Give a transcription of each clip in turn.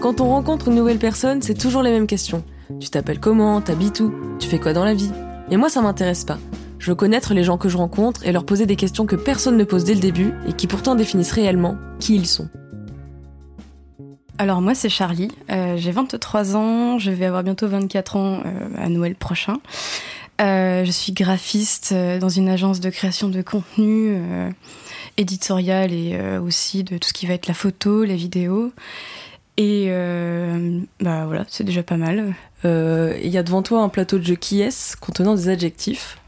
Quand on rencontre une nouvelle personne, c'est toujours les mêmes questions. Tu t'appelles comment T'habites où Tu fais quoi dans la vie? Et moi, ça m'intéresse pas. Je veux connaître les gens que je rencontre et leur poser des questions que personne ne pose dès le début et qui pourtant définissent réellement qui ils sont. Alors moi c'est Charlie, euh, j'ai 23 ans, je vais avoir bientôt 24 ans euh, à Noël prochain. Euh, je suis graphiste dans une agence de création de contenu éditorial et aussi de tout ce qui va être la photo, la vidéo. Et bah voilà, c'est déjà pas mal. Il y a devant toi un plateau de jeu qui est contenant des adjectifs.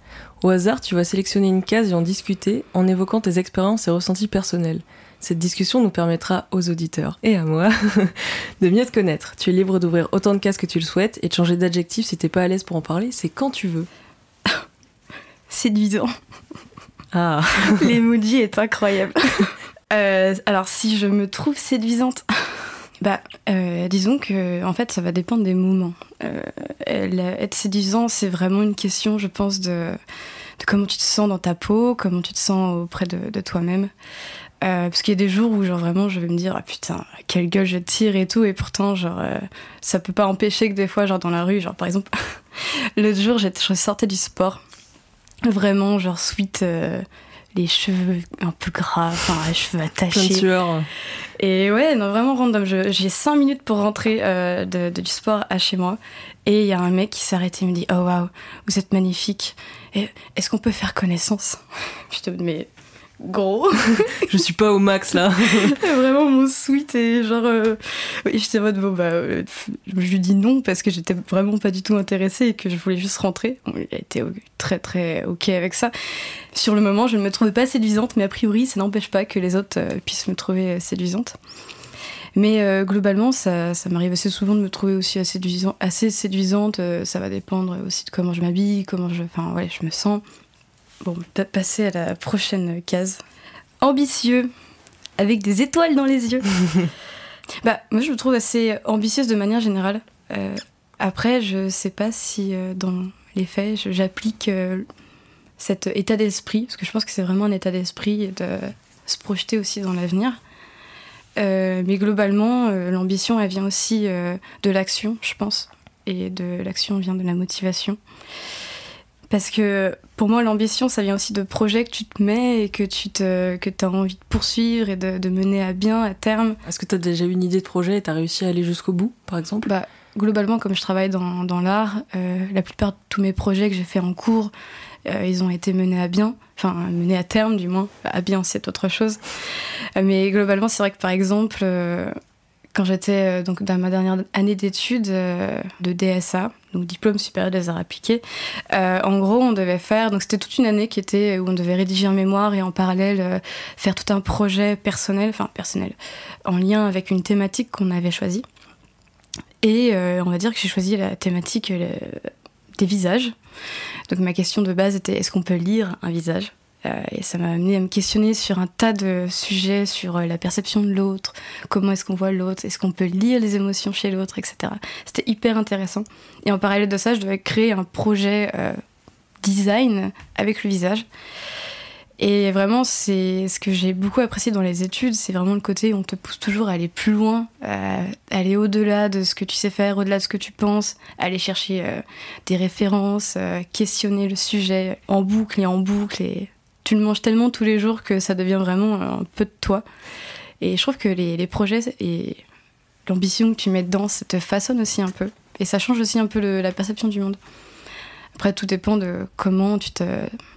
Au hasard, tu vas sélectionner une case et en discuter en évoquant tes expériences et ressentis personnels. Cette discussion nous permettra aux auditeurs et à moi de mieux te connaître. Tu es libre d'ouvrir autant de cases que tu le souhaites et de changer d'adjectif si t'es pas à l'aise pour en parler, c'est quand tu veux. Séduisant. Ah. L'emoji est incroyable. Euh, alors si je me trouve séduisante, bah, euh, disons que en fait, ça va dépendre des moments. Euh, être séduisant, c'est vraiment une question, je pense, de, comment tu te sens dans ta peau, comment tu te sens auprès de toi-même. Parce qu'il y a des jours où genre vraiment je vais me dire ah putain quelle gueule je tire et tout et pourtant genre ça peut pas empêcher que des fois genre dans la rue genre par exemple l'autre jour je sortais du sport vraiment genre sweet euh, les cheveux un peu gras enfin les cheveux attachés. Et ouais non vraiment random. J'ai cinq minutes pour rentrer de, du sport à chez moi. Et il y a un mec qui s'arrête et me dit oh waouh vous êtes magnifique. Est-ce qu'on peut faire connaissance? Putain, mais gros. je suis pas au max là. Vraiment mon sweet et genre euh, j'étais en mode bon bah euh, je lui dis non parce que j'étais vraiment pas du tout intéressée et que je voulais juste rentrer. il a été très très OK avec ça. Sur le moment, je ne me trouvais pas séduisante mais a priori, ça n'empêche pas que les autres euh, puissent me trouver séduisante. Mais globalement, ça, ça m'arrive assez souvent de me trouver aussi assez, séduisante. Assez séduisante. ça va dépendre aussi de comment je m'habille, comment je, enfin ouais, je me sens. Bon, passer à la prochaine case. Ambitieux, avec des étoiles dans les yeux. bah, moi, je me trouve assez ambitieuse de manière générale. Euh, après, je sais pas si euh, dans les faits, j'applique euh, cet état d'esprit, parce que je pense que c'est vraiment un état d'esprit de se projeter aussi dans l'avenir. mais globalement, l'ambition, elle vient aussi de l'action, je pense. Et de l'action vient de la motivation. Parce que pour moi, l'ambition, ça vient aussi de projets que tu te mets et que tu te, que as envie de poursuivre et de, mener à bien à terme. Est-ce que tu as déjà eu une idée de projet et tu as réussi à aller jusqu'au bout, par exemple? Bah, Globalement, comme je travaille dans, dans l'art, euh, la plupart de tous mes projets que j'ai fait en cours, euh, ils ont été menés à bien, enfin menés à terme du moins. À bien, c'est autre chose. Mais globalement, c'est vrai que par exemple, euh, quand j'étais donc dans ma dernière année d'études de DSA, donc diplôme supérieur des arts appliqués. Euh, en gros, on devait faire, donc c'était toute une année qui était où on devait rédiger un mémoire et en parallèle euh, faire tout un projet personnel, enfin personnel, en lien avec une thématique qu'on avait choisie. Et euh, on va dire que j'ai choisi la thématique des visages. Donc ma question de base était est-ce qu'on peut lire un visage? euh, et ça m'a amené à me questionner sur un tas de sujets, sur euh, la perception de l'autre, comment est-ce qu'on voit l'autre, est-ce qu'on peut lire les émotions chez l'autre, etc. C'était hyper intéressant. Et en parallèle de ça, je devais créer un projet euh, design avec le visage. Et vraiment, c'est ce que j'ai beaucoup apprécié dans les études, c'est vraiment le côté où on te pousse toujours à aller plus loin, à aller au-delà de ce que tu sais faire, au-delà de ce que tu penses, aller chercher des références, questionner le sujet en boucle et en boucle. Tu le manges tellement tous les jours que ça devient vraiment un peu de toi. Et je trouve que les, projets et l'ambition que tu mets dedans, ça te façonne aussi un peu. Et ça change aussi un peu la perception du monde. Après, tout dépend de comment tu te,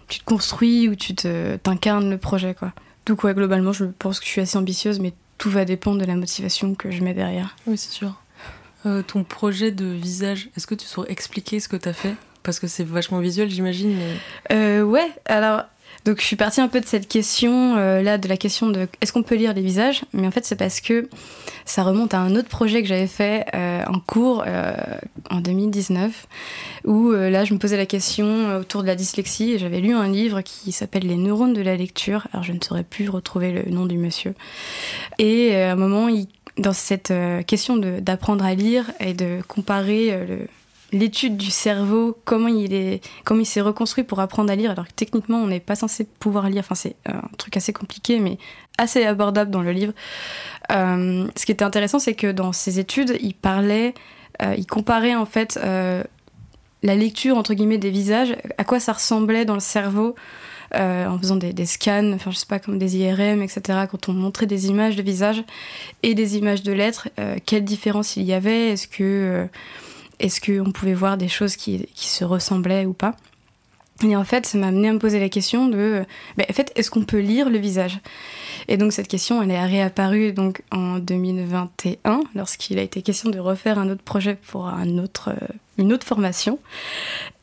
tu te construis ou tu t'incarnes le projet. Quoi. Donc, ouais, globalement, je pense que je suis assez ambitieuse, mais tout va dépendre de la motivation que je mets derrière. Oui, c'est sûr. Euh, ton projet de visage, est-ce que tu saurais expliquer ce que tu as fait? Parce que c'est vachement visuel, j'imagine. Mais... Euh, ouais, alors donc je suis partie un peu de cette question euh, là, de la question de est-ce qu'on peut lire les visages? Mais en fait c'est parce que ça remonte à un autre projet que j'avais fait euh, en cours euh, en 2019, où là je me posais la question autour de la dyslexie et j'avais lu un livre qui s'appelle Les neurones de la lecture. Alors je ne saurais plus retrouver le nom du monsieur. Et à un moment, dans cette question d'apprendre à lire et de comparer le l'étude du cerveau, comment il s'est reconstruit pour apprendre à lire, alors que techniquement on n'est pas censé pouvoir lire. Enfin, c'est un truc assez compliqué, mais assez abordable dans le livre. Euh, ce qui était intéressant, c'est que dans ses études, il parlait, euh, il comparait en fait euh, la lecture entre guillemets des visages, à quoi ça ressemblait dans le cerveau. en faisant des, scans, enfin je sais pas comme des IRM, etc. Quand on montrait des images de visages et des images de lettres, quelle différence il y avait? Est-ce que est-ce qu'on pouvait voir des choses qui, qui, se ressemblaient ou pas? Et en fait, ça m'a amené à me poser la question de, ben, en fait, est-ce qu'on peut lire le visage? Et donc cette question, elle est réapparue donc en 2021, lorsqu'il a été question de refaire un autre projet pour un autre, euh, une autre formation.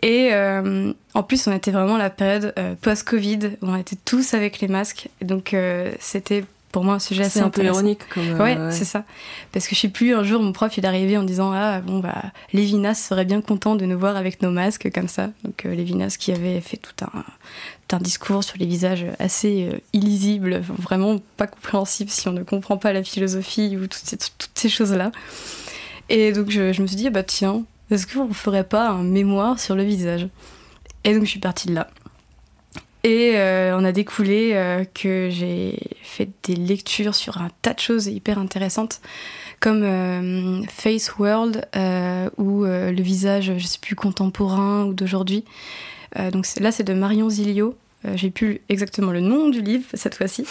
Et euh, en plus, on était vraiment la période euh, post-Covid, où on était tous avec les masques. donc c'était pour moi un sujet assez un peu ironique comme euh, ouais, c'est ça. Parce que je sais plus un jour mon prof il est arrivé en disant ah bon bah Lévinas serait bien content de nous voir avec nos masques comme ça donc euh, Lévinas qui avait fait tout un un discours sur les visages assez euh, illisibles vraiment pas compréhensible si on ne comprend pas la philosophie ou toutes ces, toutes ces choses là et donc je, je me suis dit ah bah tiens est-ce qu'on ferait pas un mémoire sur le visage? Et donc je suis partie de là et euh, on a découlé euh, que j'ai fait des lectures sur un tas de choses hyper intéressantes, comme euh, Face World ou le visage, je sais plus, contemporain ou d'aujourd'hui. donc là, c'est de Marion Zilio. j'ai plus exactement le nom du livre cette fois-ci.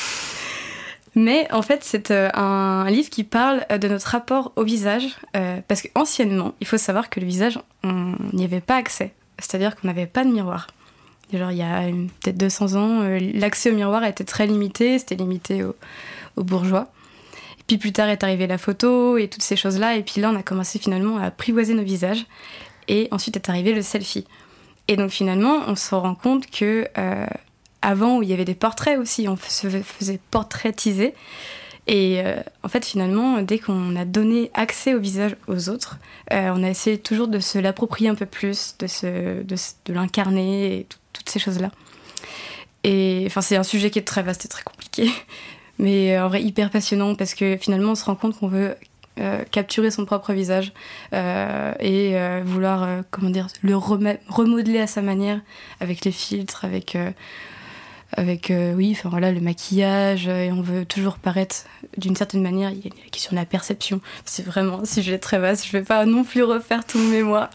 Mais en fait, c'est un livre qui parle de notre rapport au visage, parce qu'anciennement, il faut savoir que le visage, on n'y avait pas accès. C'est-à-dire qu'on n'avait pas de miroir. Genre, il y a peut-être 200 ans, euh, l'accès au miroir était très limité, c'était limité aux, bourgeois. Puis plus tard est arrivée la photo et toutes ces choses-là. Et puis là, on a commencé finalement à apprivoiser nos visages. Et ensuite est arrivé le selfie. Et donc finalement, on se rend compte que euh, avant, où il y avait des portraits aussi, on se faisait portraitiser. Et euh, en fait, finalement, dès qu'on a donné accès au visage aux autres, on a essayé toujours de se l'approprier un peu plus, de, se, de, de l'incarner et tout, toutes ces choses-là. Et enfin, c'est un sujet qui est très vaste et très compliqué, mais euh, en vrai hyper passionnant parce que finalement, on se rend compte qu'on veut euh, capturer son propre visage euh, et vouloir, comment dire, le remodeler à sa manière avec les filtres, avec avec euh, oui enfin voilà le maquillage et on veut toujours paraître d'une certaine manière. Il y a la question de la perception. C'est vraiment un sujet très vaste. Je vais pas non plus refaire tout le mémoire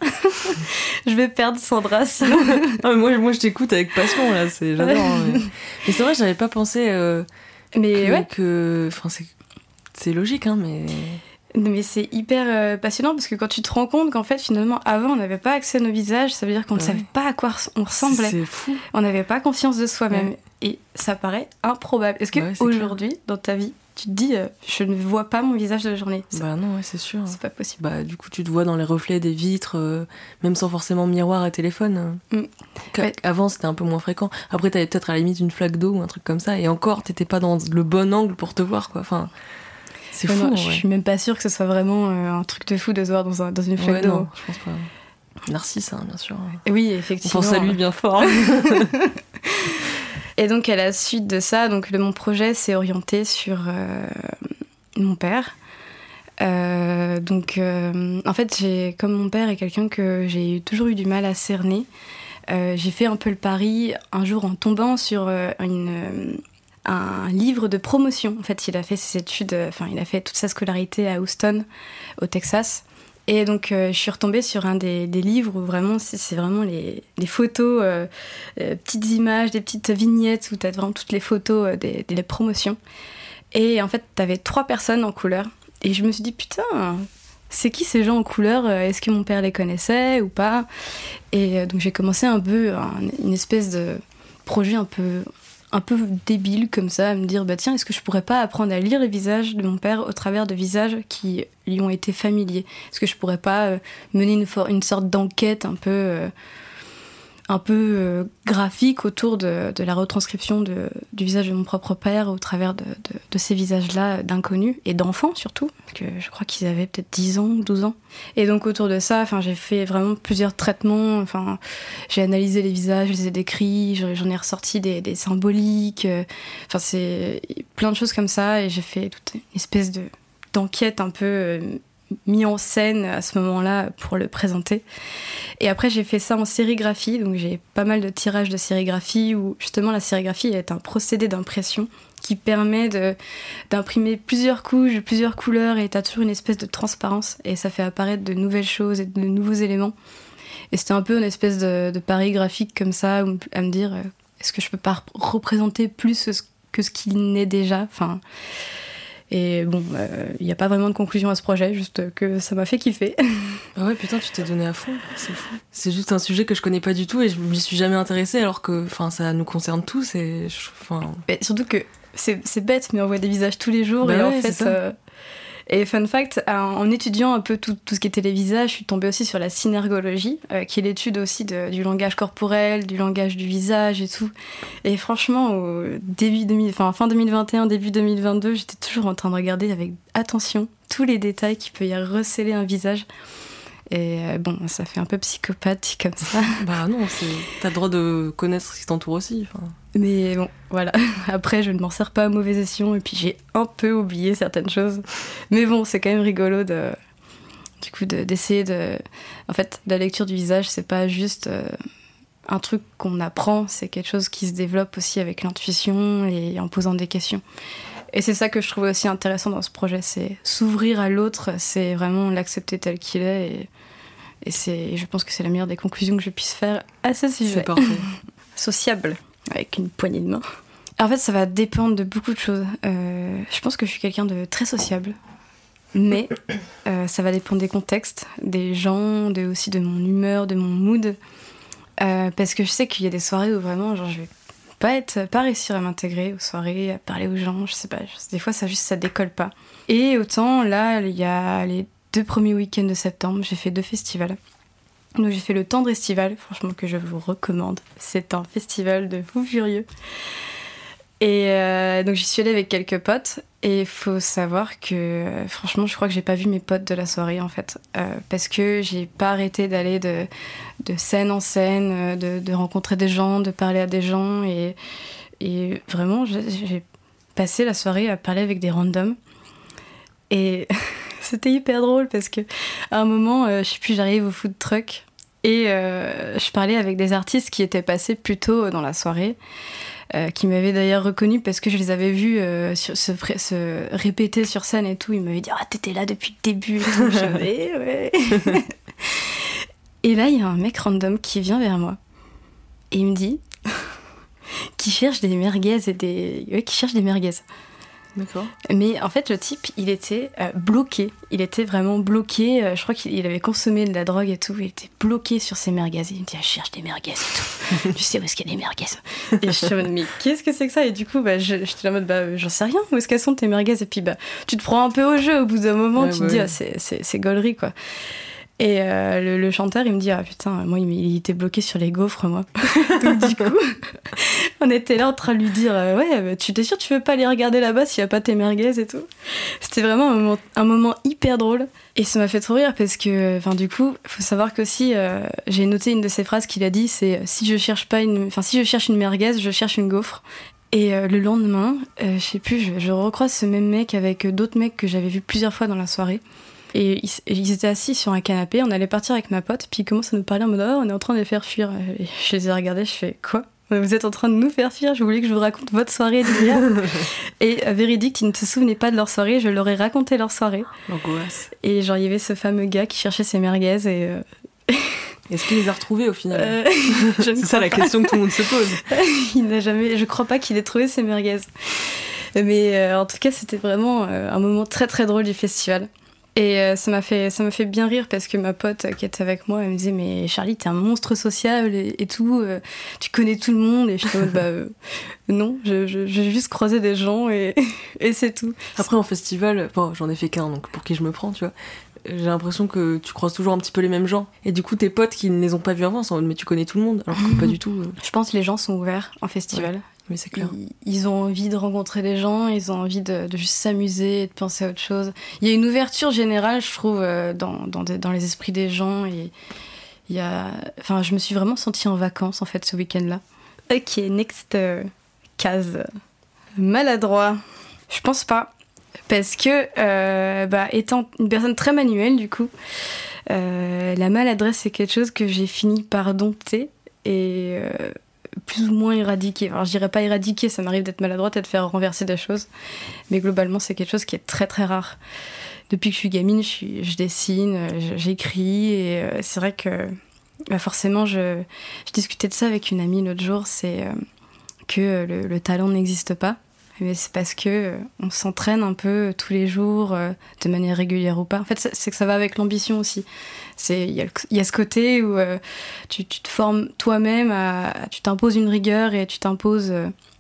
je vais perdre Sandra sinon. Moi, moi je t'écoute avec passion là c'est j'adore hein, mais, c'est vrai j'avais pas pensé euh, mais que, ouais. que enfin c'est logique hein mais mais c'est hyper euh, passionnant parce que quand tu te rends compte qu'en fait finalement avant on n'avait pas accès à nos visages, ça veut dire qu'on ne savait pas à quoi on ressemblait. C'est fou. On n'avait pas conscience de soi-même et ça paraît improbable. Est-ce que aujourd'hui dans ta vie tu te dis euh, je ne vois pas mon visage de la journée? Bah non, c'est sûr. C'est pas possible. Bah du coup tu te vois dans les reflets des vitres, euh, même sans forcément miroir et téléphone. Mm. Avant c'était un peu moins fréquent. Après t'avais peut-être à la limite une flaque d'eau ou un truc comme ça et encore t'étais pas dans le bon angle pour te voir quoi. Enfin. C'est fou. Je suis même pas sûre que ce soit vraiment euh, un truc de fou de se voir dans, dans une flaque d'eau. je pense pas. Narcisse, hein, bien sûr. Oui, effectivement. On pense à lui bien fort. Et donc, à la suite de ça, donc, mon projet s'est orienté sur euh, mon père. Euh, donc, en fait, comme mon père est quelqu'un que j'ai toujours eu du mal à cerner, j'ai fait un peu le pari un jour en tombant sur un livre de promotion. En fait, il a fait ses études, euh, enfin, il a fait toute sa scolarité à Houston, au Texas. Et donc, euh, je suis retombée sur un des, livres où vraiment, c'est vraiment les, photos, euh, petites images, des petites vignettes où tu as vraiment toutes les photos des, promotions. Et en fait, tu avais trois personnes en couleur. Et je me suis dit, putain, c'est qui ces gens en couleur Est-ce que mon père les connaissait ou pas? Et donc, j'ai commencé un peu une espèce de projet un peu un peu débile comme ça, à me dire bah tiens, est-ce que je pourrais pas apprendre à lire les visages de mon père au travers de visages qui lui ont été familiers? Est-ce que je pourrais pas euh, mener une, une sorte d'enquête un peu euh, un peu euh, graphique autour de, la retranscription du visage de mon propre père au travers de, ces visages-là d'inconnus et d'enfants surtout, parce que je crois qu'ils avaient peut-être 10 ans, 12 ans. Et donc autour de ça, j'ai fait vraiment plusieurs traitements, j'ai analysé les visages, je les ai décrits, j'en ai ressorti des, symboliques, euh, enfin c'est plein de choses comme ça, et j'ai fait toute une espèce de d'enquête un peu... Mis en scène à ce moment-là pour le présenter. Et après, j'ai fait ça en sérigraphie, donc j'ai pas mal de tirages de sérigraphie où justement la sérigraphie est un procédé d'impression qui permet d'imprimer plusieurs couches, plusieurs couleurs et t'as toujours une espèce de transparence et ça fait apparaître de nouvelles choses et de nouveaux éléments. Et c'était un peu une espèce de, de pari graphique comme ça, à me dire euh, est-ce que je peux pas représenter plus que ce qu'il n'est déjà? Enfin, et bon, il euh, n'y a pas vraiment de conclusion à ce projet, juste que ça m'a fait kiffer. Ah ouais, putain, tu t'es donné à fond, c'est fou. C'est juste un sujet que je connais pas du tout et je m'y suis jamais intéressée alors que ça nous concerne tous. Et, surtout que c'est bête, mais on voit des visages tous les jours bah et en fait, et fun fact, en étudiant un peu tout, tout, ce qui était les visages, je suis tombée aussi sur la synergologie, euh, qui est l'étude aussi du langage corporel, du langage du visage et tout. Et franchement, au début 2000, enfin, fin 2021, début 2022, j'étais toujours en train de regarder avec attention tous les détails qui peuvent y recéler un visage. Et euh, bon, ça fait un peu psychopathe comme ça. bah non, t'as le droit de connaître ce qui t'entoure aussi. Mais bon, voilà. Après, je ne m'en sers pas à mauvais escient et puis j'ai un peu oublié certaines choses. Mais bon, c'est quand même rigolo de. Du coup, d'essayer de, En fait, la lecture du visage, c'est pas juste euh, un truc qu'on apprend, c'est quelque chose qui se développe aussi avec l'intuition et en posant des questions. Et c'est ça que je trouve aussi intéressant dans ce projet, c'est s'ouvrir à l'autre, c'est vraiment l'accepter tel qu'il est. Et, et c'est, je pense que c'est la meilleure des conclusions que je puisse faire à ce sujet. C'est parfait. Sociable avec une poignée de main. En fait, ça va dépendre de beaucoup de choses. Euh, je pense que je suis quelqu'un de très sociable, mais euh, ça va dépendre des contextes, des gens, de, aussi de mon humeur, de mon mood. Euh, parce que je sais qu'il y a des soirées où vraiment, genre, je vais pas être, pas réussir à m'intégrer aux soirées, à parler aux gens, je sais pas. Des fois, ça juste, ça décolle pas. Et autant là, il y a les deux premiers week-ends de septembre, j'ai fait deux festivals. Donc j'ai fait le Tendre Estival, franchement que je vous recommande. C'est un festival de fous furieux. Et euh, donc j'y suis allée avec quelques potes. Et il faut savoir que franchement je crois que j'ai pas vu mes potes de la soirée en fait. Euh, parce que j'ai pas arrêté d'aller de, de, scène en scène, euh, de, rencontrer des gens, de parler à des gens. Et, vraiment j'ai passé la soirée à parler avec des randoms. Et c'était hyper drôle parce que à un moment je sais plus j'arrive au food truck et je parlais avec des artistes qui étaient passés plus tôt dans la soirée euh, qui m'avait d'ailleurs reconnu parce que je les avais vus euh, se, répéter sur scène et tout. Ils m'avaient dit Ah, t'étais là depuis le début et tout. ouais. et là, il y a un mec random qui vient vers moi et il me dit qui cherche des merguez et des. Ouais, qui cherche des merguez. Mais en fait, le type, il était euh, bloqué. Il était vraiment bloqué. Euh, je crois qu'il avait consommé de la drogue et tout. Il était bloqué sur ses merguez. Il me dit, ah, je cherche des merguez et tout. tu sais où est-ce qu'il y a des merguez Et je suis en mode, mais qu'est-ce que c'est que ça? Et du coup, bah, j'étais en mode, bah, j'en sais rien. Où est-ce qu'elles sont tes merguez? Et puis, bah, tu te prends un peu au jeu au bout d'un moment. tu te bah dis, ah, c'est gaulerie, quoi. Et euh, le, chanteur, il me dit Ah putain, moi, il, était bloqué sur les gaufres, moi. Donc, du coup, on était là en train de lui dire euh, Ouais, bah, tu t'es sûr, tu veux pas aller regarder là-bas s'il n'y a pas tes merguez et tout C'était vraiment un moment, hyper drôle. Et ça m'a fait trop rire parce que, enfin, du coup, faut savoir qu'aussi, euh, j'ai noté une de ses phrases qu'il a dit c'est Si je cherche une. Enfin, si je cherche une merguez, je cherche une gaufre. Et le lendemain, je sais plus, je recroise ce même mec avec d'autres mecs que j'avais vus plusieurs fois dans la soirée. Et ils, étaient assis sur un canapé, on allait partir avec ma pote, puis ils commencent à nous parler en mode oh, on est en train de les faire fuir. Et je les ai regardés, je fais quoi? Vous êtes en train de nous faire fuir, je voulais que je vous raconte votre soirée d'hier. et euh, véridique, qui ne se souvenaient pas de leur soirée, je leur ai raconté leur soirée. Et genre, il y avait ce fameux gars qui cherchait ses merguez et. Euh, Est-ce qu'il les a retrouvés au final? Euh, C'est ça la question que tout le monde se pose. il n'a jamais. Je crois pas qu'il ait trouvé ses merguez. Mais en tout cas, c'était vraiment un moment très très drôle du festival. Et euh, ça m'a fait, fait bien rire parce que ma pote qui était avec moi, elle me disait mais Charlie t'es un monstre social et, tout, euh, tu connais tout le monde et je suis bah euh, non, j'ai juste croisé des gens et, et c'est tout. Après en festival, bon j'en ai fait qu'un donc pour qui je me prends tu vois. J'ai l'impression que tu croises toujours un petit peu les mêmes gens. Et du coup, tes potes qui ne les ont pas vus avant sont mais tu connais tout le monde. Alors que pas du tout. Je pense que les gens sont ouverts en festival. Mais c'est clair. Ils, ont envie de rencontrer des gens, ils ont envie de, juste s'amuser, de penser à autre chose. Il y a une ouverture générale, je trouve, euh, dans, dans, dans les esprits des gens. Et il y a... enfin, je me suis vraiment sentie en vacances, en fait, ce week-end-là. Ok, next euh, case. Maladroit. Je pense pas parce que, bah, étant une personne très manuelle, du coup, la maladresse, c'est quelque chose que j'ai fini par dompter et plus ou moins éradiquer. Alors je dirais pas éradiquer, ça m'arrive d'être maladroite et de faire renverser des choses, mais globalement c'est quelque chose qui est très très rare. Depuis que je suis gamine, je, dessine, j'écris et euh, c'est vrai que bah, forcément je, discutais de ça avec une amie l'autre jour, c'est euh, que le talent n'existe pas mais c'est parce que euh, on s'entraîne un peu tous les jours, euh, de manière régulière ou pas. En fait, c'est que ça va avec l'ambition aussi. Il y, y, a ce côté où euh, tu, tu, te formes toi-même, tu t'imposes une rigueur et tu t'imposes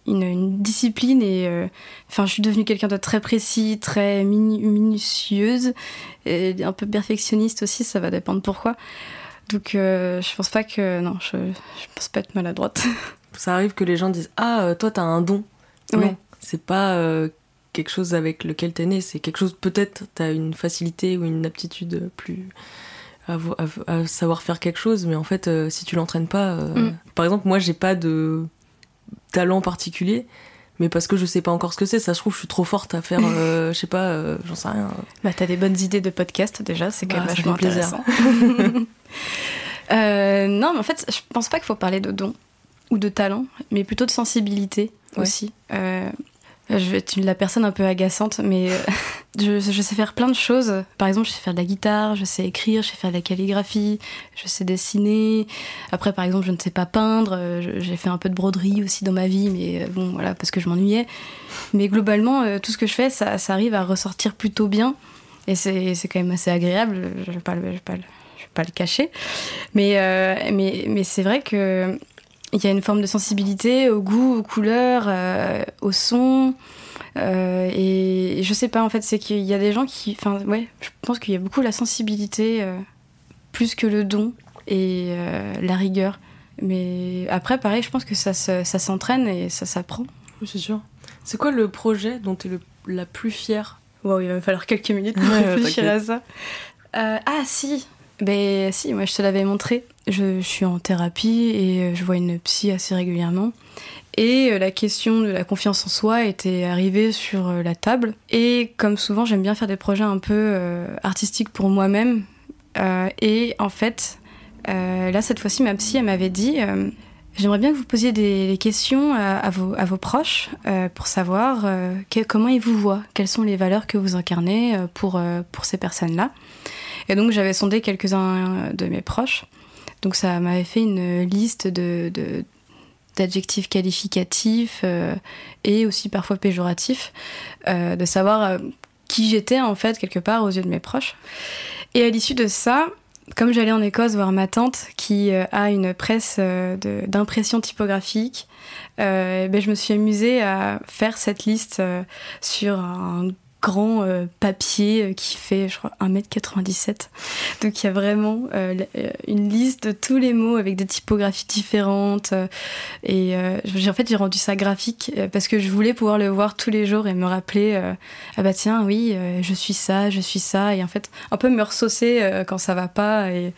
une, une, discipline. Et enfin, je suis devenue quelqu'un de très précis, très minutieuse, et un peu perfectionniste aussi, ça va dépendre pourquoi. Donc, je pense pas que. Non, je, je pense pas être maladroite. Ça arrive que les gens disent Ah, toi, t'as un don. Ouais. C'est pas euh, quelque chose avec lequel t'es né, c'est quelque chose, peut-être, t'as une facilité ou une aptitude plus. À, savoir faire quelque chose, mais en fait, euh, si tu l'entraînes pas. Euh, mm. Par exemple, moi, j'ai pas de talent particulier, mais parce que je sais pas encore ce que c'est, ça se trouve, je suis trop forte à faire, je sais pas, j'en sais rien. Bah, t'as des bonnes idées de podcast déjà, c'est quand même bah, vachement intéressant. non, mais en fait, je pense pas qu'il faut parler de don ou de talent, mais plutôt de sensibilité aussi. Euh, je vais être la personne un peu agaçante, mais euh, je, sais faire plein de choses. Par exemple, je sais faire de la guitare, je sais écrire, je sais faire de la calligraphie, je sais dessiner. Après, par exemple, je ne sais pas peindre. Euh, j'ai fait un peu de broderie aussi dans ma vie, mais bon, voilà, parce que je m'ennuyais. Mais globalement, tout ce que je fais, ça, ça, arrive à ressortir plutôt bien. Et c'est quand même assez agréable. Je ne vais, pas le, pas le, pas le cacher. Mais, mais, mais c'est vrai que il y a une forme de sensibilité au goût, aux couleurs, euh, au son. Euh, et, je sais pas, en fait, c'est qu'il y a des gens qui. Enfin, ouais, je pense qu'il y a beaucoup la sensibilité, euh, plus que le don et la rigueur. Mais après, pareil, je pense que ça, ça s'entraîne et ça s'apprend. Oui, c'est sûr. C'est quoi le projet dont tu es le, la plus fière? Wow, il va me falloir quelques minutes pour réfléchir à ça. ah, si Ben, si, moi, je te l'avais montré. Je, suis en thérapie et euh, je vois une psy assez régulièrement. Et euh, la question de la confiance en soi était arrivée sur euh, la table. Et comme souvent, j'aime bien faire des projets un peu artistiques pour moi-même. et en fait, là, cette fois-ci, ma psy, elle m'avait dit J'aimerais bien que vous posiez des, questions à, vos, à, vos, proches pour savoir comment ils vous voient, quelles sont les valeurs que vous incarnez pour, pour ces personnes-là. Et donc, j'avais sondé quelques-uns de mes proches. Donc ça m'avait fait une liste de, d'adjectifs qualificatifs euh, et aussi parfois péjoratifs, euh, de savoir euh, qui j'étais en fait quelque part aux yeux de mes proches. Et à l'issue de ça, comme j'allais en Écosse voir ma tante qui a une presse d'impression typographique, ben je me suis amusée à faire cette liste sur un grand euh, papier euh, qui fait, je crois, 1m97. Donc il y a vraiment euh, une liste de tous les mots avec des typographies différentes. et en fait, j'ai rendu ça graphique parce que je voulais pouvoir le voir tous les jours et me rappeler ah bah tiens, oui, je suis ça, je suis ça. Et en fait, un peu me ressaucer quand ça va pas et,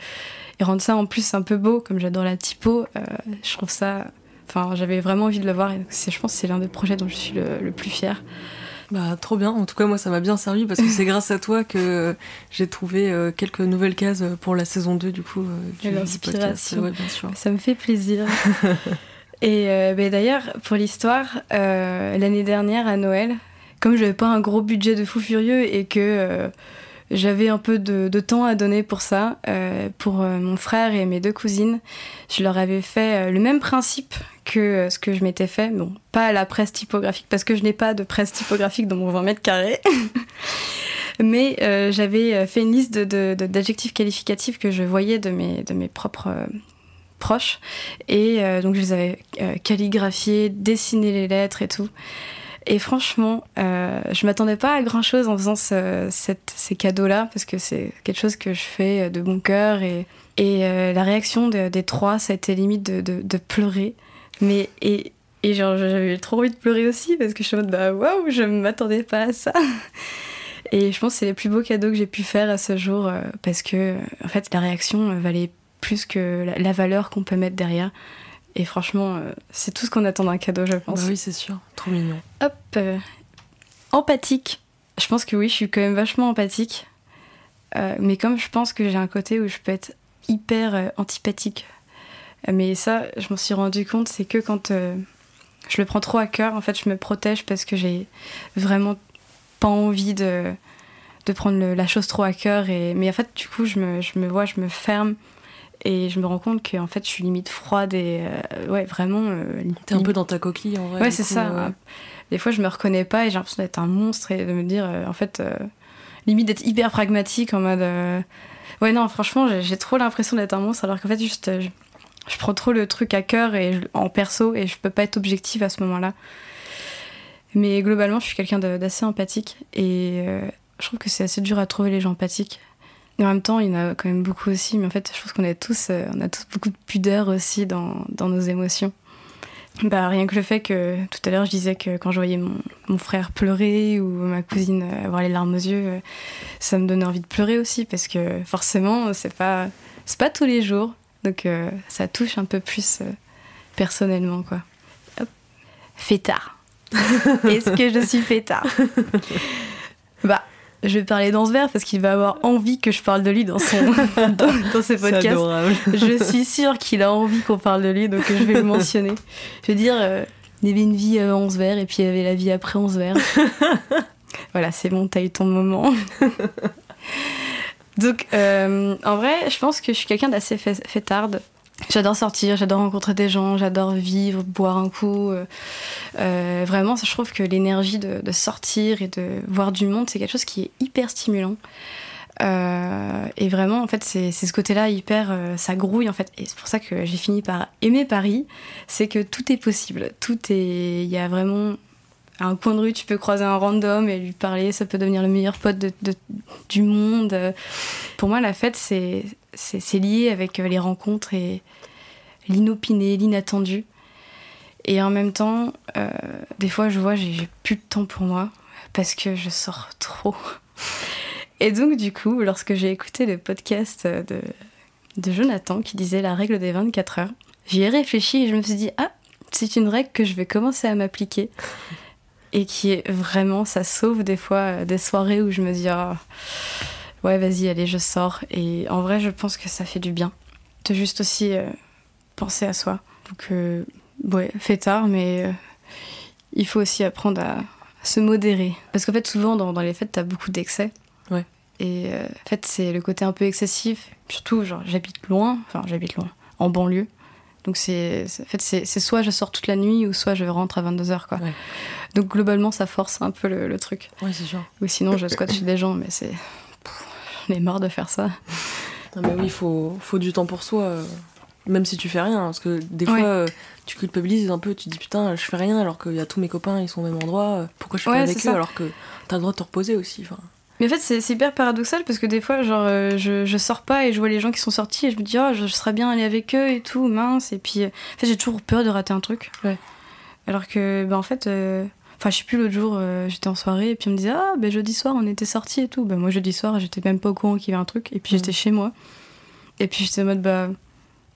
rendre ça en plus un peu beau, comme j'adore la typo. je trouve ça. Enfin, j'avais vraiment envie de le voir et je pense que c'est l'un des projets dont je suis le plus fière. Bah, trop bien. En tout cas, moi, ça m'a bien servi parce que c'est grâce à toi que j'ai trouvé euh, quelques nouvelles cases pour la saison 2, du coup. Euh, L'inspiration. Ouais, ça me fait plaisir. Et euh, bah, d'ailleurs, pour l'histoire, l'année dernière, à Noël, comme je n'avais pas un gros budget de fou furieux et que j'avais un peu de, temps à donner pour ça, pour mon frère et mes deux cousines, je leur avais fait le même principe que euh, ce que je m'étais fait. Bon, pas la presse typographique, parce que je n'ai pas de presse typographique dans mon 20 mètres carrés. Mais euh, j'avais euh, fait une liste d'adjectifs qualificatifs que je voyais de mes, de mes propres proches. Et donc je les avais calligraphiés, dessiné les lettres et tout. Et franchement, je m'attendais pas à grand chose en faisant ces cadeaux-là, parce que c'est quelque chose que je fais de bon cœur. Et, et la réaction des trois, ça a été limite de, pleurer. Mais et, genre j'avais trop envie de pleurer aussi parce que je suis en mode bah waouh, je m'attendais pas à ça. Et je pense que c'est les plus beaux cadeaux que j'ai pu faire à ce jour euh, parce que en fait la réaction euh, valait plus que la, valeur qu'on peut mettre derrière. Et franchement, euh, c'est tout ce qu'on attend d'un cadeau, je pense. Bah oui, c'est sûr. Trop mignon. Hop, empathique. Je pense que oui, je suis quand même vachement empathique. Euh, mais comme je pense que j'ai un côté où je peux être hyper euh, antipathique. Mais ça, je m'en suis rendu compte, c'est que quand euh, je le prends trop à cœur, en fait, je me protège parce que j'ai vraiment pas envie de, de prendre la chose trop à cœur. Et... Mais en fait, du coup, je me, je me vois, je me ferme et je me rends compte que en fait, je suis limite froide et ouais, vraiment. T'es un peu dans ta coquille en vrai. Ouais, c'est ça. Des fois, je me reconnais pas et j'ai l'impression d'être un monstre et de me dire, en fait, limite d'être hyper pragmatique en mode. Euh, ouais, non, franchement, j'ai trop l'impression d'être un monstre alors qu'en fait, juste. Euh, je, prends trop le truc à cœur et en perso et je peux pas être objective à ce moment-là. Mais globalement, je suis quelqu'un d'assez empathique et euh, je trouve que c'est assez dur à trouver les gens empathiques. Et en même temps, il y en a quand même beaucoup aussi, mais en fait, je pense qu'on a tous, on a tous beaucoup de pudeur aussi dans, dans nos émotions. Bah, rien que le fait que tout à l'heure je disais que quand je voyais mon, mon, frère pleurer ou ma cousine avoir les larmes aux yeux, euh, ça me donnait envie de pleurer aussi parce que forcément c'est pas c'est pas tous les jours donc euh, ça touche un peu plus euh, personnellement quoi. Hop. Fêtard. Est-ce que je suis fêtard? Bah je vais parler dans ce verre parce qu'il va avoir envie que je parle de lui dans, son, dans, ses podcasts. Je suis sûre qu'il a envie qu'on parle de lui, donc je vais le mentionner. Je veux dire, euh, il y avait une vie avant 11 verres et puis il y avait la vie après 11 verres. voilà, c'est bon, t'as eu ton moment. donc, euh, en vrai, je pense que je suis quelqu'un d'assez fêtarde. J'adore sortir, j'adore rencontrer des gens, j'adore vivre, boire un coup. Euh, euh, vraiment, je trouve que l'énergie de, sortir et de voir du monde, c'est quelque chose qui est hyper stimulant. Euh, et vraiment, en fait, c'est ce côté-là hyper. ça grouille, en fait. Et c'est pour ça que j'ai fini par aimer Paris. C'est que tout est possible. Tout est. Il y a vraiment. À un coin de rue, tu peux croiser un random et lui parler, ça peut devenir le meilleur pote du monde. Pour moi, la fête, c'est lié avec les rencontres et, l'inopiné, l'inattendu. Et en même temps, euh, des fois, je vois, j'ai plus de temps pour moi parce que je sors trop. Et donc, du coup, lorsque j'ai écouté le podcast de, de Jonathan qui disait la règle des 24 heures, j'y ai réfléchi et je me suis dit, ah, c'est une règle que je vais commencer à m'appliquer. Et qui est vraiment, ça sauve des fois euh, des soirées où je me dis, ah, ouais, vas-y, allez, je sors. Et en vrai, je pense que ça fait du bien. De juste aussi euh, penser à soi. Donc, euh, ouais, fait tard, mais euh, il faut aussi apprendre à, se modérer. Parce qu'en fait, souvent, dans, les fêtes, t'as beaucoup d'excès. Ouais. Et euh, en fait, c'est le côté un peu excessif. Surtout, genre, j'habite loin, enfin, j'habite loin, en banlieue. Donc, c'est, en fait, c'est, soit je sors toute la nuit ou soit je rentre à 22h, quoi. Donc, globalement, ça force un peu le, truc. Ouais, c'est sûr. Ou sinon, je squatte chez des gens, mais c'est. On est marre de faire ça. Non, mais oui, il faut, faut du temps pour soi même si tu fais rien parce que des fois euh, tu culpabilises un peu tu te dis putain je fais rien alors qu'il y a tous mes copains ils sont au même endroit euh, pourquoi je suis pas avec eux alors que t'as le droit de te reposer aussi mais en fait c'est hyper paradoxal parce que des fois genre euh, je, je, sors pas et je vois les gens qui sont sortis et je me dis oh je, serais bien aller avec eux et tout mince et puis en fait j'ai toujours peur de rater un truc ouais. alors que bah en fait Enfin, je sais plus, l'autre jour, j'étais en soirée et puis on me disait Ah, ben jeudi soir, on était sortis et tout. Ben moi, jeudi soir, j'étais même pas au courant qu'il y avait un truc. Et puis j'étais chez moi. Et puis j'étais en mode Bah,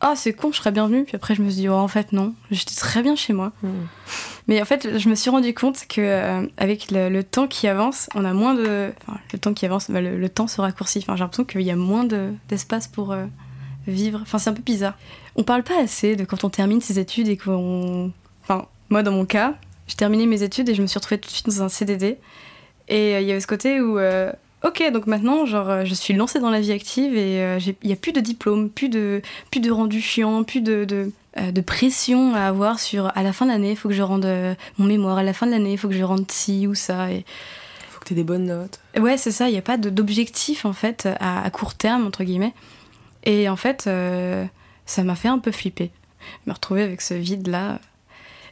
ah c'est con je serais bienvenue puis après je me suis dit oh, en fait non j'étais très bien chez moi hmm. mais en fait je me suis rendu compte que euh, avec le, temps qui avance on a moins de enfin, le temps qui avance bah, le, temps se raccourcit enfin j'ai l'impression qu'il y a moins d'espace pour euh, vivre enfin c'est un peu bizarre on parle pas assez de quand on termine ses études et qu'on enfin moi dans mon cas j'ai terminé mes études et je me suis retrouvée tout de suite dans un CDD et euh, il y avait ce côté où Ok, donc maintenant, genre, euh, je suis lancée dans la vie active et euh, il n'y a plus de diplôme, plus de, plus de rendu chiant, plus de, de, euh, de pression à avoir sur à la fin de l'année, il faut que je rende mon mémoire, à la fin de l'année, il faut que je rende ci ou ça. Et... faut que tu aies des bonnes notes. Ouais, c'est ça, il n'y a pas d'objectif en fait à, court terme, entre guillemets. Et en fait, ça m'a fait un peu flipper. Me retrouver avec ce vide-là.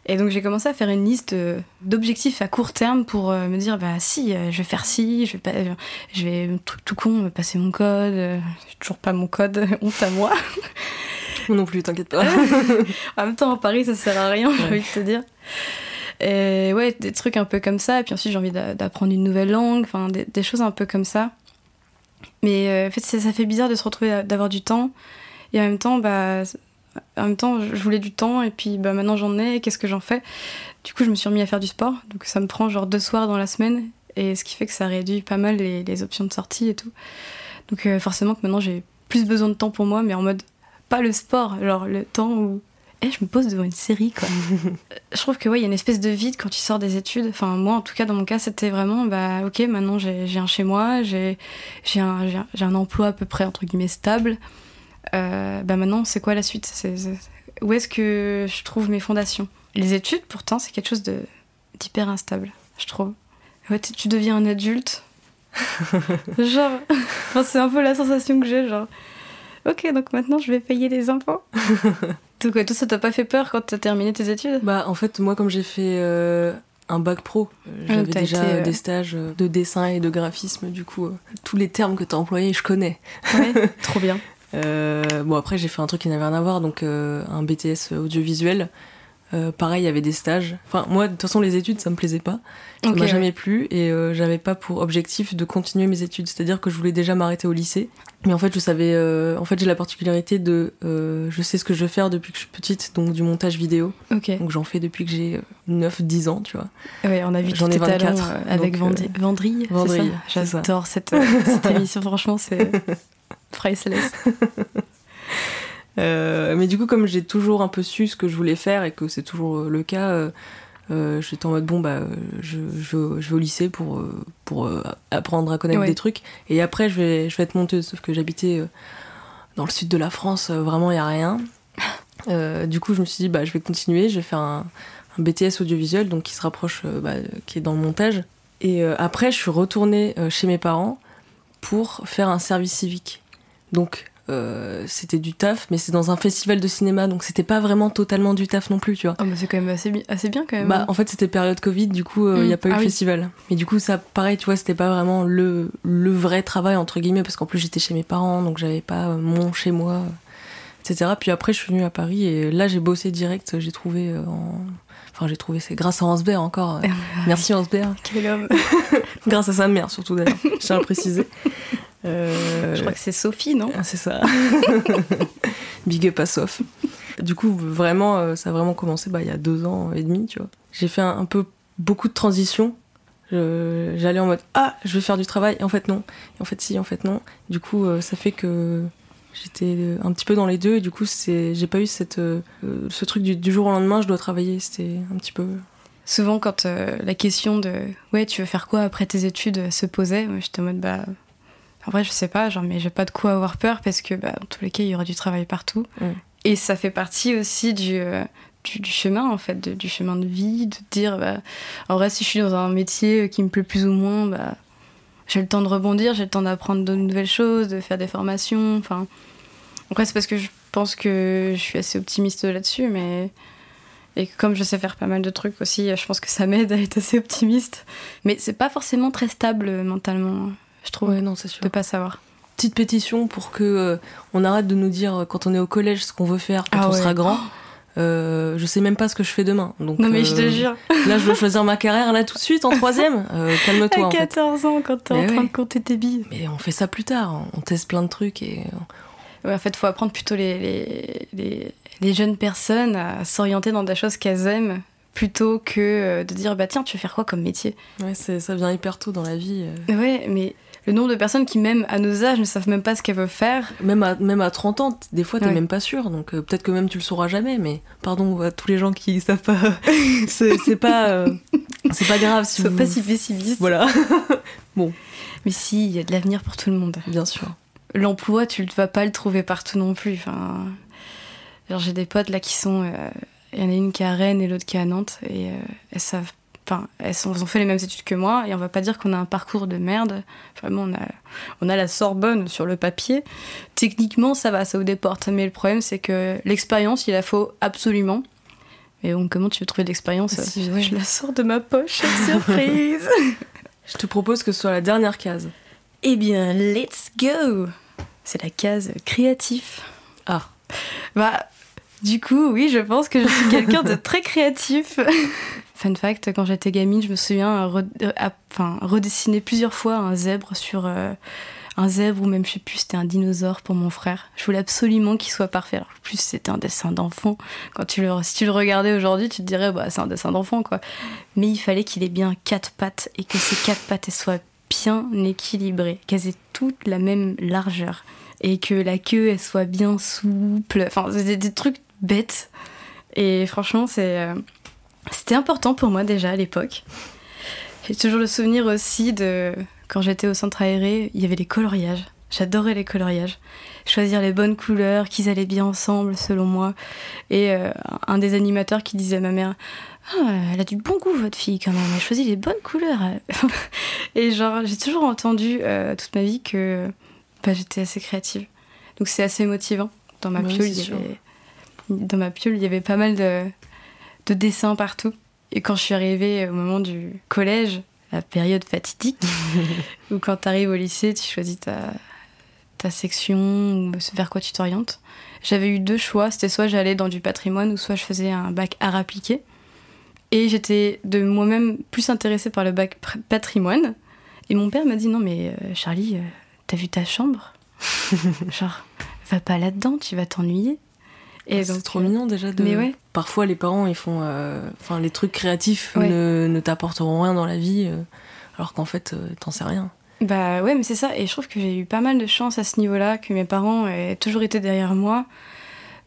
Et donc j'ai commencé à faire une liste d'objectifs à court terme pour euh, me dire bah si euh, je vais faire ci, je vais pas, je vais truc tout con passer mon code, euh, j'ai toujours pas mon code, honte à moi. Moi non plus, t'inquiète pas. en même temps, en Paris, ça sert à rien, j'ai envie de te dire. Et ouais, des trucs un peu comme ça. Et puis ensuite, j'ai envie d'apprendre une nouvelle langue, enfin, des, choses un peu comme ça. Mais en fait, ça, ça, fait bizarre de se retrouver d'avoir du temps. Et en même temps, bah, en même temps, je voulais du temps et puis bah, maintenant j'en ai, qu'est-ce que j'en fais? Du coup, je me suis remis à faire du sport. Donc ça me prend genre deux soirs dans la semaine Et ce qui fait que ça réduit pas mal les, options de sortie et tout. Donc euh, forcément que maintenant j'ai plus besoin de temps pour moi, mais en mode pas le sport, genre le temps où eh, je me pose devant une série quoi. je trouve que ouais, il y a une espèce de vide quand tu sors des études. Enfin moi en tout cas dans mon cas c'était vraiment bah ok maintenant j'ai un chez moi, j'ai un, un, emploi à peu près entre guillemets stable. Euh, bah maintenant c'est quoi la suite Où est-ce que je trouve mes fondations Les études pourtant c'est quelque chose d'hyper instable je trouve. Ouais, tu deviens un adulte. genre, c'est un peu la sensation que j'ai, genre, ok, donc maintenant je vais payer les impôts. donc, ouais, tout ça t'a pas fait peur quand t'as terminé tes études? Bah, en fait, moi, comme j'ai fait euh, un bac pro, euh, ah, j'avais déjà euh, des stages de dessin et de graphisme, du coup, tous les termes que t'as employés, je connais. Ouais, trop bien. Bon, après, j'ai fait un truc qui n'avait rien à voir, donc un BTS audiovisuel. Euh, pareil, il y avait des stages. Enfin, moi, de toute façon, les études, ça me plaisait pas. Ça m'a jamais plu et euh, j'avais pas pour objectif de continuer mes études. C'est-à-dire que je voulais déjà m'arrêter au lycée. Mais en fait, je savais. Euh, en fait, j'ai la particularité de. je sais ce que je veux faire depuis que je suis petite, donc du montage vidéo. Donc j'en fais depuis que j'ai 9-10 ans, tu vois. Ouais, on a vu J'en ai 24. avec Vendry. Vendrille. J'adore cette, cette émission, franchement, c'est priceless. Euh, mais du coup, comme j'ai toujours un peu su ce que je voulais faire et que c'est toujours euh, le cas, euh, j'étais en mode bon, bah, je, je, je vais au lycée pour, pour apprendre à connaître des trucs. Et après, je vais, je vais être monteuse. Sauf que j'habitais dans le sud de la France, vraiment, il n'y a rien. du coup, je me suis dit, bah, je vais continuer, je vais faire un, un BTS audiovisuel, donc qui se rapproche, bah, qui est dans le montage. Et après, je suis retournée chez mes parents pour faire un service civique. Donc, euh, c'était du taf, mais c'est dans un festival de cinéma, donc c'était pas vraiment totalement du taf non plus, tu vois. Oh, c'est quand même assez, assez, bien quand même. Bah, en fait, c'était période Covid, du coup, il euh, n'y a mm. pas eu de ah festival. Mais du coup, ça, pareil, tu vois, c'était pas vraiment le, le vrai travail, entre guillemets, parce qu'en plus, j'étais chez mes parents, donc j'avais pas euh, mon chez moi, etc. Puis après, je suis venue à Paris et là, j'ai bossé direct, j'ai trouvé Enfin, j'ai trouvé, c'est grâce à Hansbert encore. Merci Hansbert. Quel homme. grâce à sa mère, surtout d'ailleurs, je tiens à le préciser. Euh, je crois que c'est Sophie, non ah, C'est ça. Big up à Soph. Du coup, vraiment, euh, ça a vraiment commencé bah, il y a deux ans et demi, tu vois. J'ai fait un, peu beaucoup de transitions. J'allais en mode ah, je vais faire du travail, et en fait non. Et en fait si, en fait non. Du coup, euh, ça fait que j'étais un petit peu dans les deux, et du coup, j'ai pas eu cette, ce truc du, du, jour au lendemain, je dois travailler. C'était un petit peu. Souvent, quand la question de ouais, tu veux faire quoi après tes études se posait, j'étais en mode bah en vrai, je sais pas, genre, mais j'ai pas de quoi avoir peur parce que, bah, dans tous les cas, il y aura du travail partout. Mm. Et ça fait partie aussi du, euh, du, chemin, en fait, du chemin de vie, de dire, bah, en vrai, si je suis dans un métier qui me plaît plus ou moins, bah, j'ai le temps de rebondir, j'ai le temps d'apprendre de nouvelles choses, de faire des formations. Enfin, après, c'est parce que je pense que je suis assez optimiste là-dessus, mais. Et comme je sais faire pas mal de trucs aussi, je pense que ça m'aide à être assez optimiste. Mais c'est pas forcément très stable mentalement je trouve. Ouais, non, c'est sûr. De pas savoir. Petite pétition pour que euh, on arrête de nous dire euh, quand on est au collège ce qu'on veut faire quand ah on sera grand. Euh, je sais même pas ce que je fais demain. Donc, non mais je te jure. là, je dois choisir ma carrière là tout de suite en troisième. Calme-toi. À 14 ans, quand t'es en train de compter tes billes. Mais on fait ça plus tard. On teste plein de trucs et. En fait, faut apprendre plutôt les, les, les, les jeunes personnes à s'orienter dans des choses qu'elles aiment plutôt que de dire bah tiens tu veux faire quoi comme métier? Ouais, ça vient hyper tôt dans la vie. Ouais, mais le nombre de personnes qui, même à nos âges, ne savent même pas ce qu'elles veulent faire. Même à, même à 30 ans, des fois, t'es même pas sûr. Donc euh, peut-être que même tu le sauras jamais. Mais pardon à tous les gens qui savent pas. c'est pas, euh, c'est pas grave. Si Sois pas si pessimiste. Voilà. bon. Mais si, il y a de l'avenir pour tout le monde. Bien sûr. L'emploi, tu ne vas pas le trouver partout non plus. Enfin, j'ai des potes là qui sont. Euh, il y en a une qui est à Rennes et l'autre qui est à Nantes. Et elles savent Enfin, elles, ont fait les mêmes études que moi et on va pas dire qu'on a un parcours de merde. Vraiment, on a, on a la Sorbonne sur le papier. Techniquement, ça va, ça vous déporte. Mais le problème, c'est que l'expérience, il la faut absolument. Mais bon, comment tu veux trouver de l'expérience Je la sors de ma poche, surprise Je te propose que ce soit la dernière case. Eh bien, let's go C'est la case créatif. Ah. Bah, du coup, oui, je pense que je suis quelqu'un de très créatif. fun fact, quand j'étais gamine, je me souviens enfin, redessiner plusieurs fois un zèbre sur un zèbre ou même je sais plus c'était un dinosaure pour mon frère. Je voulais absolument qu'il soit parfait. En plus c'était un dessin d'enfant. Quand tu le si tu le regardais aujourd'hui, tu te dirais bah c'est un dessin d'enfant quoi. Mais il fallait qu'il ait bien quatre pattes et que ces quatre pattes soient bien équilibrées, qu'elles aient toutes la même largeur et que la queue elle soit bien souple. Enfin c'était des trucs bêtes. Et franchement c'est euh, c'était important pour moi déjà à l'époque. J'ai toujours le souvenir aussi de quand j'étais au centre aéré, il y avait les coloriages. J'adorais les coloriages. Choisir les bonnes couleurs, qu'ils allaient bien ensemble, selon moi. Et euh, un des animateurs qui disait à ma mère ah, Elle a du bon goût, votre fille, quand même. Elle choisit les bonnes couleurs. et genre, j'ai toujours entendu euh, toute ma vie que bah, j'étais assez créative. Donc c'est assez motivant. Dans ma, piole, il y avait... Dans ma piole, il y avait pas mal de, de dessins partout. Et quand je suis arrivée au moment du collège, la période fatidique, où quand tu arrives au lycée, tu choisis ta, ta section ou vers quoi tu t'orientes. J'avais eu deux choix, c'était soit j'allais dans du patrimoine ou soit je faisais un bac art appliqué. Et j'étais de moi-même plus intéressée par le bac patrimoine. Et mon père m'a dit non mais euh, Charlie, euh, t'as vu ta chambre? Genre, va pas là-dedans, tu vas t'ennuyer. Et c'est trop mignon déjà de. Mais ouais. Parfois les parents ils font, euh, enfin les trucs créatifs ne, ne t'apporteront rien dans la vie, euh, alors qu'en fait euh, t'en sais rien. Bah ouais mais c'est ça et je trouve que j'ai eu pas mal de chance à ce niveau-là, que mes parents aient toujours été derrière moi,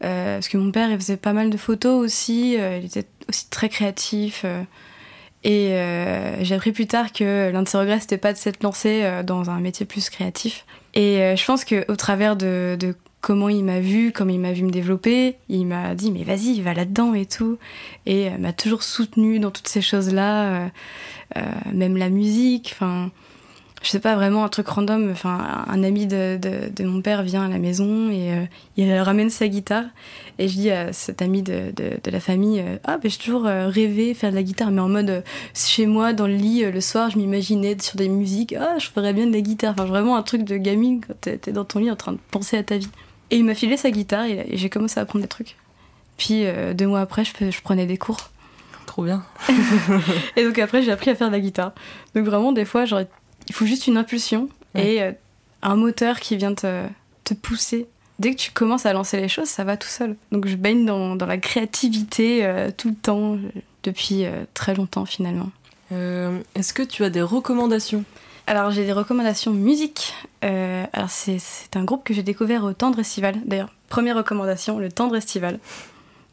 parce que mon père il faisait pas mal de photos aussi, il était aussi très créatif. et j'ai appris plus tard que l'un de ses regrets c'était pas de s'être lancé dans un métier plus créatif. Et je pense qu'au travers de, de comment il m'a vu, comment il m'a vu me développer. Il m'a dit mais vas-y, va là-dedans et tout. Et euh, m'a toujours soutenu dans toutes ces choses-là, euh, euh, même la musique. Enfin, je sais pas vraiment un truc random. Enfin, un ami de, mon père vient à la maison et il ramène sa guitare. Et je dis à cet ami de, la famille ah ben j'ai toujours rêvé faire de la guitare, mais en mode chez moi dans le lit le soir, je m'imaginais sur des musiques. Ah, je ferais bien de la guitare. Enfin, vraiment un truc de gaming quand t'es dans ton lit en train de penser à ta vie. Et il m'a filé sa guitare et j'ai commencé à apprendre des trucs. Puis euh, deux mois après, je, je, prenais des cours. Trop bien. et donc après, j'ai appris à faire de la guitare. Donc vraiment, des fois, genre, il faut juste une impulsion et euh, un moteur qui vient te, te, pousser. Dès que tu commences à lancer les choses, ça va tout seul. Donc je baigne dans, dans la créativité euh, tout le temps, depuis très longtemps finalement. Est-ce que tu as des recommandations? Alors j'ai des recommandations musique. Euh, alors c'est un groupe que j'ai découvert au Tendre Estival. D'ailleurs, première recommandation, le Tendre Estival.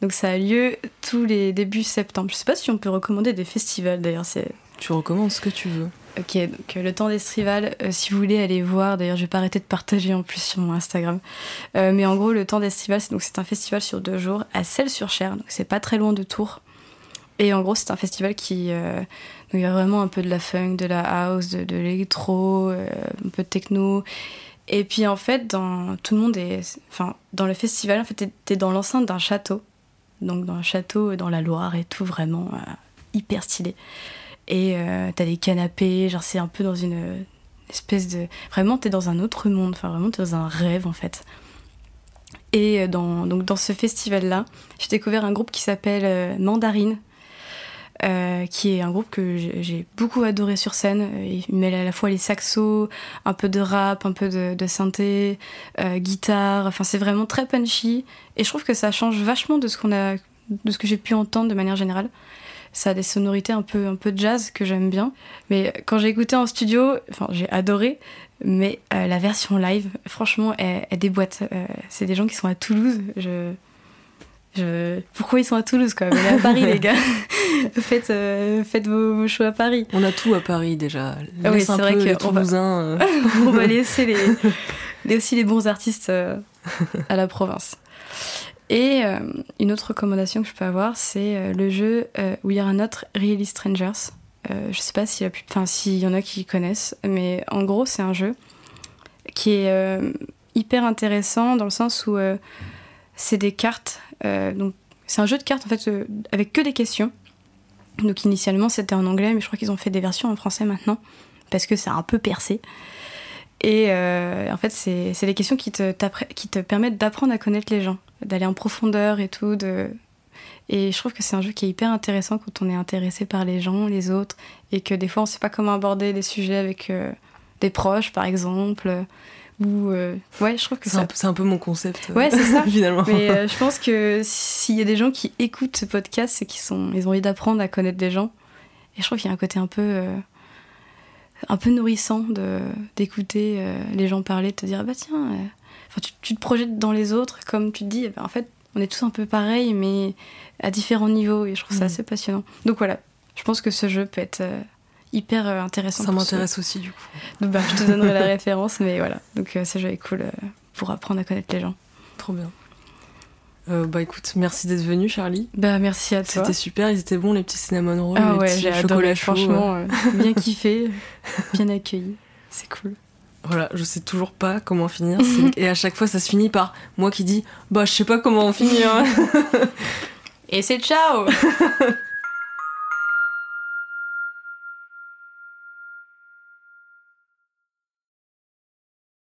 Donc ça a lieu tous les débuts septembre. Je sais pas si on peut recommander des festivals d'ailleurs. Tu recommandes ce que tu veux. Ok, donc euh, le Tendre Estival, euh, si vous voulez aller voir, d'ailleurs je vais pas arrêter de partager en plus sur mon Instagram. mais en gros, le Temps d'Estival, c'est un festival sur deux jours à Celles-sur-Cher, donc c'est pas très loin de Tours. Et en gros, c'est un festival qui il y a vraiment un peu de la funk, de la house, de, l'électro, euh, un peu de techno. Et puis en fait, dans, tout le monde est. Enfin, dans le festival, en fait, t'es, es dans l'enceinte d'un château. Donc dans un château dans la Loire et tout, vraiment euh, hyper stylé. Et euh, t'as des canapés, genre c'est un peu dans une espèce de. Vraiment, t'es dans un autre monde, enfin vraiment, t'es dans un rêve en fait. Et dans, donc, dans ce festival-là, j'ai découvert un groupe qui s'appelle Mandarine. Euh, qui est un groupe que j'ai beaucoup adoré sur scène. Il mêle à la fois les saxos, un peu de rap, un peu de, synthé, euh, guitare. Enfin, c'est vraiment très punchy. Et je trouve que ça change vachement de ce qu'on a, de ce que j'ai pu entendre de manière générale. Ça a des sonorités un peu, un peu jazz que j'aime bien. Mais quand j'ai écouté en studio, enfin, j'ai adoré. Mais euh, la version live, franchement, elle, elle déboîte. c'est des gens qui sont à Toulouse. Je, pourquoi ils sont à Toulouse quand même On est à Paris, les gars. faites, euh, faites vos, choix à Paris. On a tout à Paris déjà. Ah oui, c'est vrai que on va... Euh. on va laisser les, aussi les bons artistes euh, à la province. Et une autre recommandation que je peux avoir, c'est le jeu We Are Not Really Strangers. je sais pas s'il y, y en a qui connaissent, mais en gros, c'est un jeu qui est hyper intéressant dans le sens où c'est des cartes donc c'est un jeu de cartes en fait euh, avec que des questions. Donc initialement c'était en anglais, mais je crois qu'ils ont fait des versions en français maintenant parce que c'est un peu percé. Et euh, en fait, c'est des questions qui te, qui te permettent d'apprendre à connaître les gens, d'aller en profondeur et tout, Et je trouve que c'est un jeu qui est hyper intéressant quand on est intéressé par les gens, les autres, et que des fois on sait pas comment aborder des sujets avec euh, des proches, par exemple. Ou euh, ouais, je trouve que C'est ça. un, peu- c'est un peu mon concept. Ouais, c'est ça. finalement. Mais euh, je pense que s'il y a des gens qui écoutent ce podcast, c'est qu'ils sont, ils ont envie d'apprendre à connaître des gens. Et je trouve qu'il y a un côté un peu, euh, un peu nourrissant de d'écouter les gens parler, de te dire ah bah tiens, enfin, tu, tu te projettes dans les autres, comme tu te dis, eh ben, en fait, on est tous un peu pareils, mais à différents niveaux. Et je trouve ça Mhm. assez passionnant. Donc voilà, je pense que ce jeu peut être hyper euh, intéressant. Ça m'intéresse aussi, du coup. Donc bah, je te donnerai la référence, mais voilà. Donc euh, ce jeu est cool euh, pour apprendre à connaître les gens. Trop bien. Euh, bah écoute, merci d'être venu, Charlie. Bah merci à toi. C'était super, ils étaient bons, les petits cinnamon rolls, Ah les ouais, petits j'ai chocolats chauds. franchement, bien kiffé, bien accueilli, c'est cool. Voilà, je sais toujours pas comment finir. Et à chaque fois, ça se finit par moi qui dis Bah, je sais pas comment on finit. hein. Et c'est ciao